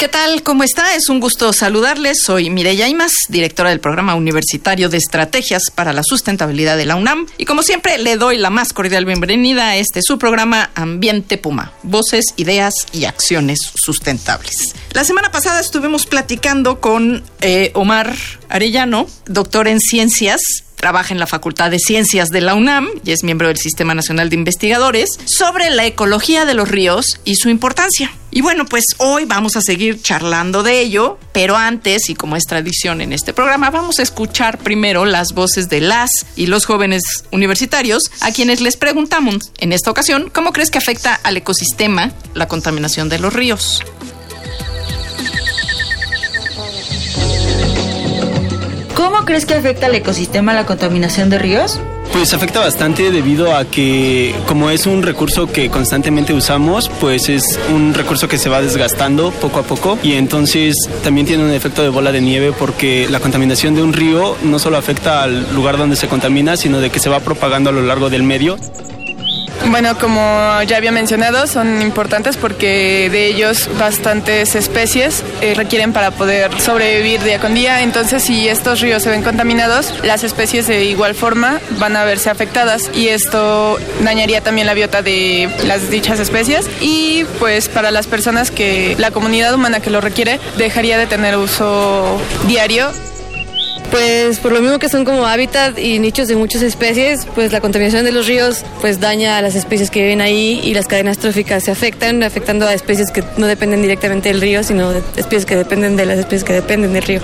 ¿Qué tal? ¿Cómo está? Es un gusto saludarles. Soy Mireya Imas, directora del Programa Universitario de Estrategias para la Sustentabilidad de la UNAM. Y como siempre, le doy la más cordial bienvenida a este su programa Ambiente Puma. Voces, ideas y acciones sustentables. La semana pasada estuvimos platicando con eh, Omar Arellano, doctor en ciencias trabaja en la Facultad de Ciencias de la UNAM y es miembro del Sistema Nacional de Investigadores, sobre la ecología de los ríos y su importancia. Y bueno, pues hoy vamos a seguir charlando de ello, pero antes, y como es tradición en este programa, vamos a escuchar primero las voces de las y los jóvenes universitarios a quienes les preguntamos en esta ocasión cómo crees que afecta al ecosistema la contaminación de los ríos. ¿Cómo crees que afecta al ecosistema la contaminación de ríos? Pues afecta bastante debido a que como es un recurso que constantemente usamos, pues es un recurso que se va desgastando poco a poco y entonces también tiene un efecto de bola de nieve porque la contaminación de un río no solo afecta al lugar donde se contamina, sino de que se va propagando a lo largo del medio. Bueno, como ya había mencionado, son importantes porque de ellos bastantes especies eh, requieren para poder sobrevivir día con día. Entonces, si estos ríos se ven contaminados, las especies de igual forma van a verse afectadas y esto dañaría también la biota de las dichas especies. Y pues para las personas que la comunidad humana que lo requiere dejaría de tener uso diario pues por lo mismo que son como hábitat y nichos de muchas especies, pues la contaminación de los ríos pues daña a las especies que viven ahí y las cadenas tróficas se afectan, afectando a especies que no dependen directamente del río, sino de especies que dependen de las especies que dependen del río.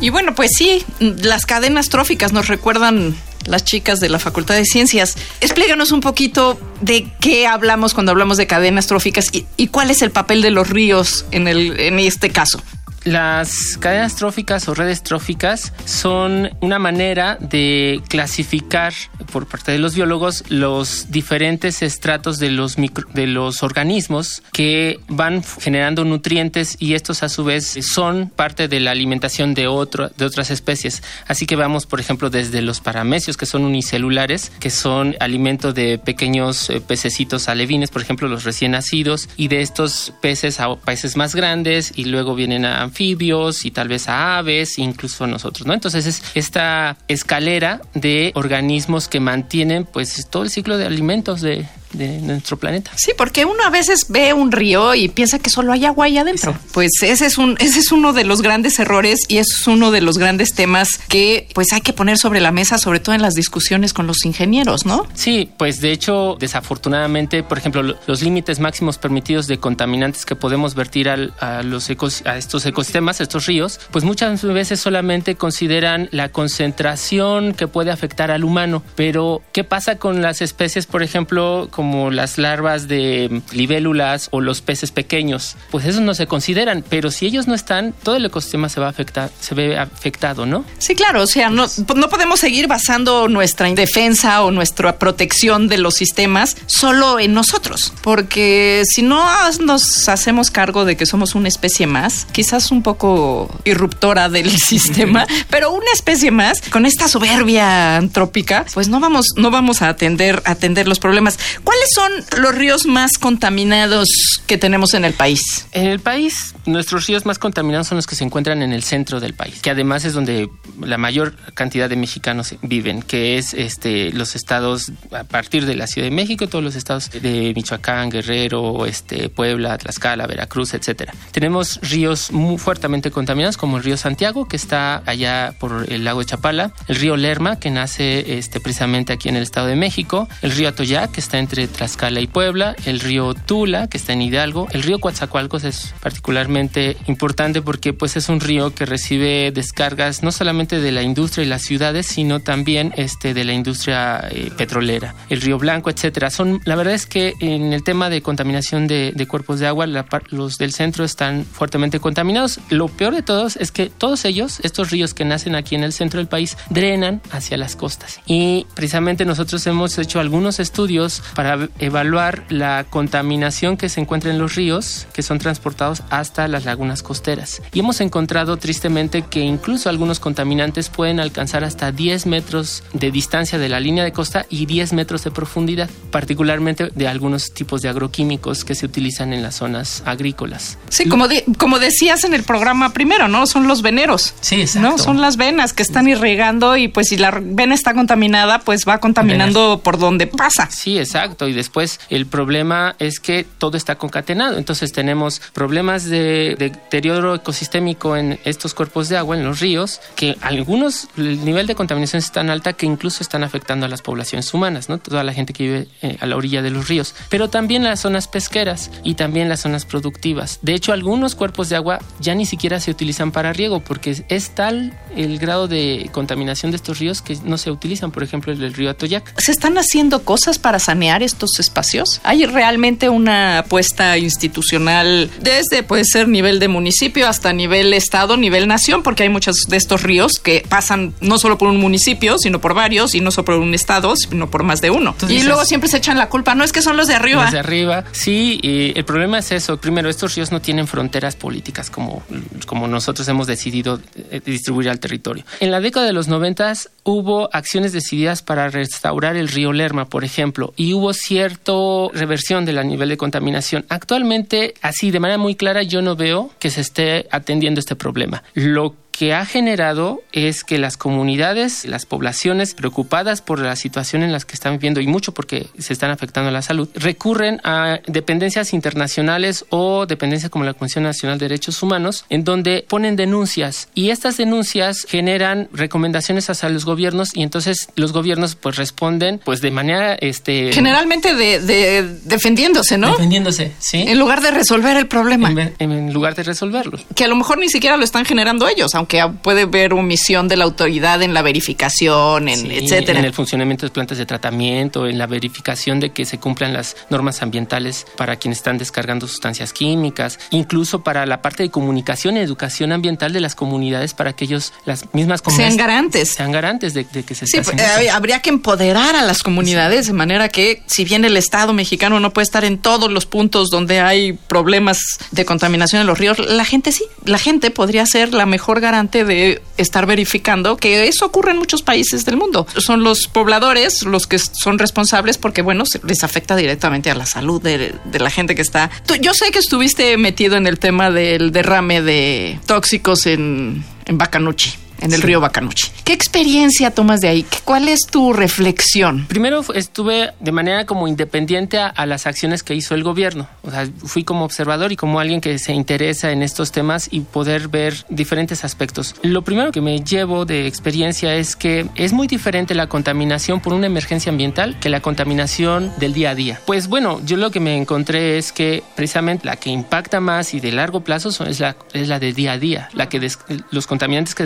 Y bueno, pues sí, las cadenas tróficas nos recuerdan las chicas de la Facultad de Ciencias. Explícanos un poquito de qué hablamos cuando hablamos de cadenas tróficas y, cuál es el papel de los ríos en, el, en este caso. Las cadenas tróficas o redes tróficas son una manera de clasificar por parte de los biólogos los diferentes estratos de los, de los organismos que van generando nutrientes y estos a su vez son parte de la alimentación de, otro, de otras especies. Así que vamos, por ejemplo, desde los paramecios que son unicelulares, que son alimento de pequeños eh, pececitos alevines, por ejemplo, los recién nacidos, y de estos peces a peces más grandes y luego vienen a anfibios y tal vez a aves, incluso nosotros, ¿no? Entonces es esta escalera de organismos que mantienen pues todo el ciclo de alimentos de, de nuestro planeta. Sí, porque uno a veces ve un río y piensa que solo hay agua ahí adentro. Pues ese es un ese es uno de los grandes errores y es uno de los grandes temas que pues hay que poner sobre la mesa, sobre todo en las discusiones con los ingenieros, ¿no? Sí, pues de hecho, desafortunadamente, por ejemplo, los límites máximos permitidos de contaminantes que podemos vertir al, a los ecos, a estos ecosistemas, a estos ríos, pues muchas veces solamente consideran la concentración que puede afectar al humano, pero ¿qué pasa con las especies, por ejemplo, como las larvas de libélulas o los peces pequeños, pues esos no se consideran, pero si ellos no están, todo el ecosistema se va a afectar, se ve afectado, ¿no? Sí, claro, o sea, no, no podemos seguir basando nuestra defensa o nuestra protección de los sistemas solo en nosotros, porque si no nos hacemos cargo de que somos una especie más, quizás un poco irruptora del sistema, pero una especie más, con esta soberbia antrópica, pues no vamos, no vamos a atender, atender los problemas. ¿Cuáles son los ríos más contaminados que tenemos en el país? En el país, nuestros ríos más contaminados son los que se encuentran en el centro del país, que además es donde la mayor cantidad de mexicanos viven, que es este los estados a partir de la Ciudad de México, todos los estados de Michoacán, Guerrero, este Puebla, Tlaxcala, Veracruz, etcétera. Tenemos ríos muy fuertemente contaminados como el río Santiago, que está allá por el lago de Chapala, el río Lerma, que nace este precisamente aquí en el estado de México, el río Atoyac, que está entre entre Tlaxcala y Puebla, el río Tula, que está en Hidalgo, el río Coatzacoalcos es particularmente importante porque pues es un río que recibe descargas no solamente de la industria y las ciudades, sino también este, de la industria eh, petrolera, el río Blanco, etcétera. Son, la verdad es que en el tema de contaminación de, cuerpos de agua, los del centro están fuertemente contaminados. Lo peor de todos es que todos ellos, estos ríos que nacen aquí en el centro del país, drenan hacia las costas. Y precisamente nosotros hemos hecho algunos estudios para evaluar la contaminación que se encuentra en los ríos que son transportados hasta las lagunas costeras. Y hemos encontrado tristemente que incluso algunos contaminantes pueden alcanzar hasta 10 metros de distancia de la línea de costa y 10 metros de profundidad, particularmente de algunos tipos de agroquímicos que se utilizan en las zonas agrícolas. Sí, como, como decías en el programa primero, ¿no? Son los veneros. Sí, exacto. ¿no? Son las venas que están irrigando y pues si la vena está contaminada, pues va contaminando por donde pasa. Sí, exacto. Y después el problema es que todo está concatenado. Entonces tenemos problemas de, de deterioro ecosistémico en estos cuerpos de agua, en los ríos, que algunos, el nivel de contaminación es tan alta que incluso están afectando a las poblaciones humanas, ¿no? Toda la gente que vive eh, a la orilla de los ríos. Pero también las zonas pesqueras y también las zonas productivas. De hecho, algunos cuerpos de agua ya ni siquiera se utilizan para riego porque es tal el grado de contaminación de estos ríos que no se utilizan, por ejemplo, el río Atoyac. ¿Se están haciendo cosas para sanear estos espacios? ¿Hay realmente una apuesta institucional desde, puede ser nivel de municipio hasta nivel estado, nivel nación? Porque hay muchos de estos ríos que pasan no solo por un municipio, sino por varios, y no solo por un estado, sino por más de uno. y luego siempre se echan la culpa, no es que son los de arriba. Los de arriba, sí, y el problema es eso. Primero, estos ríos no tienen fronteras políticas como, como nosotros hemos decidido eh, distribuir al territorio. En la década de los noventas hubo acciones decididas para restaurar el río Lerma, por ejemplo, y hubo cierta reversión del nivel de contaminación. Actualmente, así de manera muy clara, yo no veo que se esté atendiendo este problema. Lo que ha generado es que las comunidades, las poblaciones preocupadas por la situación en las que están viviendo y mucho porque se están afectando la salud, recurren a dependencias internacionales o dependencias como la Comisión Nacional de Derechos Humanos, en donde ponen denuncias y estas denuncias generan recomendaciones hacia los gobiernos y entonces los gobiernos pues responden pues de manera este generalmente de, de defendiéndose, ¿no? Defendiéndose, sí. En lugar de resolver el problema. En, en, lugar de resolverlo. Que a lo mejor ni siquiera lo están generando ellos, aunque que puede haber omisión de la autoridad en la verificación, en sí, etcétera. En el funcionamiento de plantas de tratamiento, en la verificación de que se cumplan las normas ambientales para quienes están descargando sustancias químicas, incluso para la parte de comunicación y educación ambiental de las comunidades para que ellos, las mismas comunidades. Sean garantes. Sean garantes de, de que se Sí, eh, habría que empoderar a las comunidades sí. de manera que, si bien el Estado mexicano no puede estar en todos los puntos donde hay problemas de contaminación en los ríos, la gente sí, la gente podría ser la mejor garante de estar verificando que eso ocurre en muchos países del mundo. Son los pobladores los que son responsables porque, bueno, les afecta directamente a la salud de, la gente que está. Yo sé que estuviste metido en el tema del derrame de tóxicos en, en Bacanuchi en el sí. río Bacanuchi. ¿Qué experiencia tomas de ahí? ¿Cuál es tu reflexión? Primero estuve de manera como independiente a, a, las acciones que hizo el gobierno. O sea, fui como observador y como alguien que se interesa en estos temas y poder ver diferentes aspectos. Lo primero que me llevo de experiencia es que es muy diferente la contaminación por una emergencia ambiental que la contaminación del día a día. Pues bueno, yo lo que me encontré es que precisamente la que impacta más y de largo plazo son, es, la, es la del día a día, la que des, los contaminantes que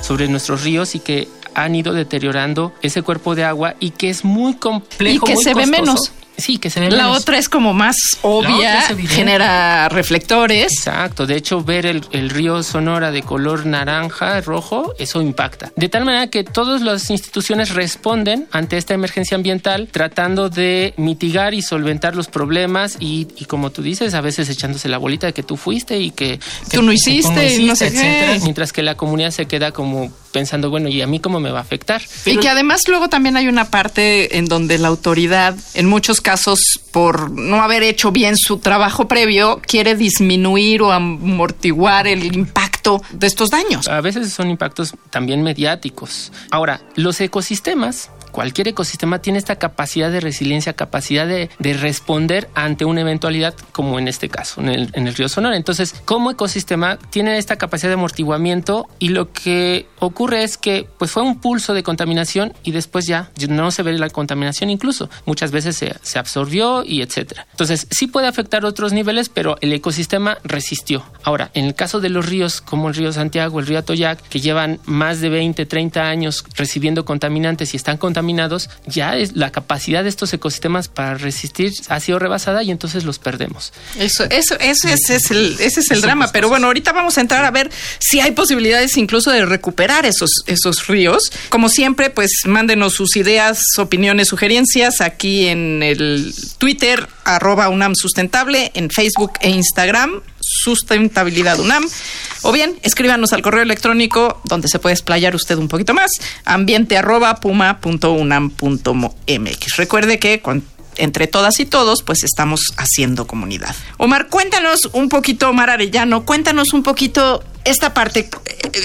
sobre nuestros ríos y que han ido deteriorando ese cuerpo de agua y que es muy complejo. Y que muy se costoso. ve menos. Sí, que se ve La menos. otra es como más obvia, genera reflectores. Exacto, de hecho ver el, el, río Sonora de color naranja, rojo, eso impacta. De tal manera que todas las instituciones responden ante esta emergencia ambiental tratando de mitigar y solventar los problemas y, y como tú dices, a veces echándose la bolita de que tú fuiste y que... Tú no hiciste, no hiciste no sé etcétera, qué. Mientras que la comunidad se queda como pensando, bueno, ¿y a mí cómo me va a afectar? Pero... Y que además luego también hay una parte en donde la autoridad, en muchos casos, por no haber hecho bien su trabajo previo, quiere disminuir o amortiguar el impacto de estos daños. A veces son impactos también mediáticos. Ahora, los ecosistemas cualquier ecosistema tiene esta capacidad de resiliencia, capacidad de, de, responder ante una eventualidad, como en este caso, en el, en el, río Sonora. Entonces, como ecosistema, tiene esta capacidad de amortiguamiento y lo que ocurre es que pues fue un pulso de contaminación y después ya no se ve la contaminación incluso. Muchas veces se, se absorbió y etcétera. Entonces, sí puede afectar otros niveles, pero el ecosistema resistió. Ahora, en el caso de los ríos, como el río Santiago, el río Atoyac, que llevan más de 20, 30 años recibiendo contaminantes y están contaminados, ya es la capacidad de estos ecosistemas para resistir ha sido rebasada y entonces los perdemos. Eso, eso, ese es el, ese es el drama. Pero bueno, ahorita vamos a entrar a ver si hay posibilidades incluso de recuperar esos, esos ríos. Como siempre, pues mándenos sus ideas, opiniones, sugerencias aquí en el Twitter, arroba UNAM Sustentable, en Facebook e Instagram, Sustentabilidad UNAM. O bien, escríbanos al correo electrónico donde se puede explayar usted un poquito más, ambiente arroba puma.unam.mx. Recuerde que entre todas y todos, pues estamos haciendo comunidad. Omar, cuéntanos un poquito, Omar Arellano, cuéntanos un poquito esta parte.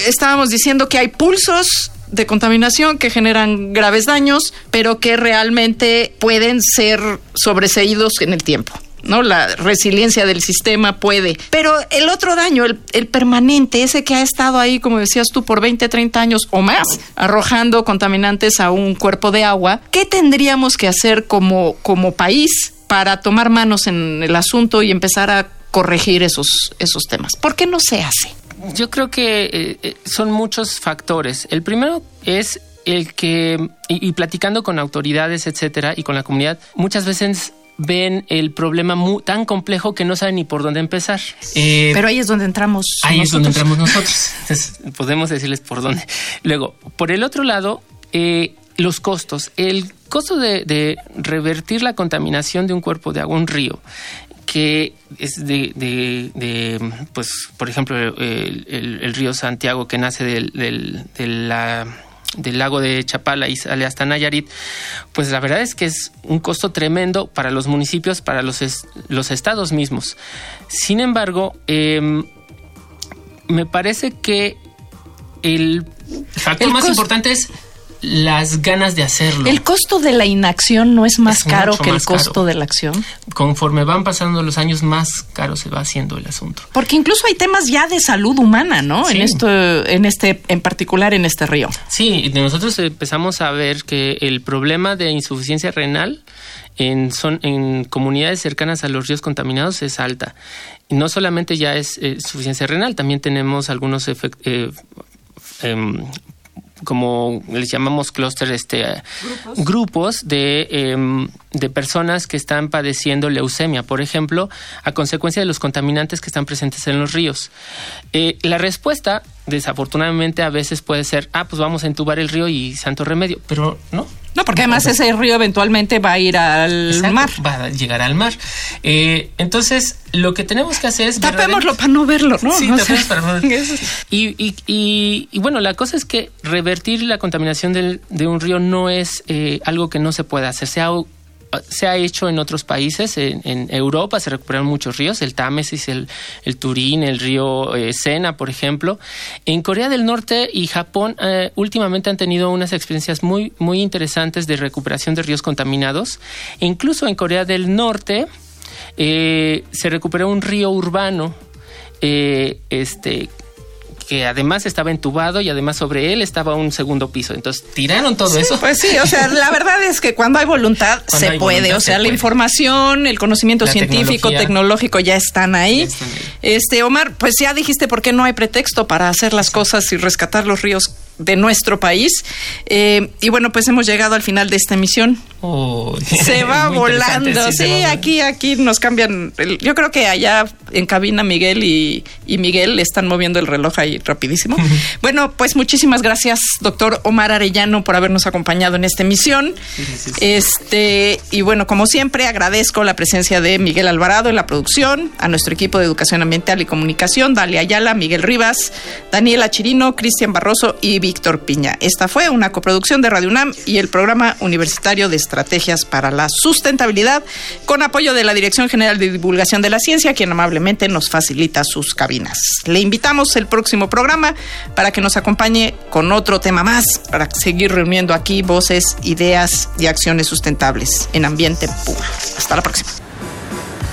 Estábamos diciendo que hay pulsos de contaminación que generan graves daños, pero que realmente pueden ser sobreseídos en el tiempo. ¿No? La resiliencia del sistema puede. Pero el otro daño, el, el, permanente, ese que ha estado ahí, como decías tú, por 20, 30 años o más, arrojando contaminantes a un cuerpo de agua, ¿qué tendríamos que hacer como, como país para tomar manos en el asunto y empezar a corregir esos, esos temas? ¿Por qué no se hace? Yo creo que eh, son muchos factores. El primero es el que, y, platicando con autoridades, etcétera, y con la comunidad, muchas veces ven el problema muy, tan complejo que no saben ni por dónde empezar. Eh, Pero ahí es donde entramos. Ahí nosotros. es donde entramos nosotros. Entonces, podemos decirles por dónde. Luego, por el otro lado, eh, los costos. El costo de, de, revertir la contaminación de un cuerpo de agua, un río, que es de, de, de pues, por ejemplo, el, el, el, río Santiago que nace del, del, de la del lago de Chapala y sale hasta Nayarit, pues la verdad es que es un costo tremendo para los municipios, para los, es, los estados mismos. Sin embargo, eh, me parece que el factor el más importante es las ganas de hacerlo. ¿El costo de la inacción no es más es caro que el costo caro. de la acción? Conforme van pasando los años, más caro se va haciendo el asunto. Porque incluso hay temas ya de salud humana, ¿no? Sí. En esto, en este, en particular en este río. Sí, nosotros empezamos a ver que el problema de insuficiencia renal en, son, en comunidades cercanas a los ríos contaminados es alta. Y no solamente ya es eh, insuficiencia renal, también tenemos algunos efectos. Eh, eh, como les llamamos clúster, este, grupos, grupos de, eh, de, personas que están padeciendo leucemia, por ejemplo, a consecuencia de los contaminantes que están presentes en los ríos. Eh, la respuesta, desafortunadamente, a veces puede ser, ah, pues vamos a entubar el río y santo remedio, pero no. No, porque además ese río eventualmente va a ir al Exacto, mar. Va a llegar al mar. Eh, entonces, lo que tenemos que hacer es... Tapémoslo para no verlo, ¿no? Sí, no para no verlo. Y, y, y, y, bueno, la cosa es que revertir la contaminación del, de un río no es eh, algo que no se pueda hacer. Se ha, se ha hecho en otros países. En, Europa se recuperaron muchos ríos, el Támesis, el, el Turín, el río eh, Sena, por ejemplo. En Corea del Norte y Japón eh, últimamente han tenido unas experiencias muy, muy interesantes de recuperación de ríos contaminados. Incluso en Corea del Norte eh, se recuperó un río urbano este que además estaba entubado y además sobre él estaba un segundo piso. Entonces tiraron todo sí, eso. Pues sí, o sea, la verdad es que cuando hay voluntad cuando se hay puede. Voluntad, o sea, la puede. información, el conocimiento la científico, tecnológico ya están, ahí. ya están ahí. Este, Omar, pues ya dijiste por qué no hay pretexto para hacer las cosas y rescatar los ríos de nuestro país. Eh, y bueno, pues hemos llegado al final de esta emisión. Oh, se va volando. Sí, sí va aquí, aquí nos cambian. Yo creo que allá en cabina Miguel y, y, Miguel le están moviendo el reloj ahí rapidísimo. bueno, pues muchísimas gracias, doctor Omar Arellano, por habernos acompañado en esta emisión. Este, y bueno, como siempre, agradezco la presencia de Miguel Alvarado en la producción, a nuestro equipo de educación ambiental y comunicación, Dalia Ayala, Miguel Rivas, Daniela Chirino, Cristian Barroso y Víctor Piña. Esta fue una coproducción de Radio UNAM y el Programa Universitario de Estrategias para la Sustentabilidad, con apoyo de la Dirección General de Divulgación de la Ciencia, quien amablemente nos facilita sus cabinas. Le invitamos el próximo programa para que nos acompañe con otro tema más, para seguir reuniendo aquí voces, ideas y acciones sustentables en ambiente puro. Hasta la próxima.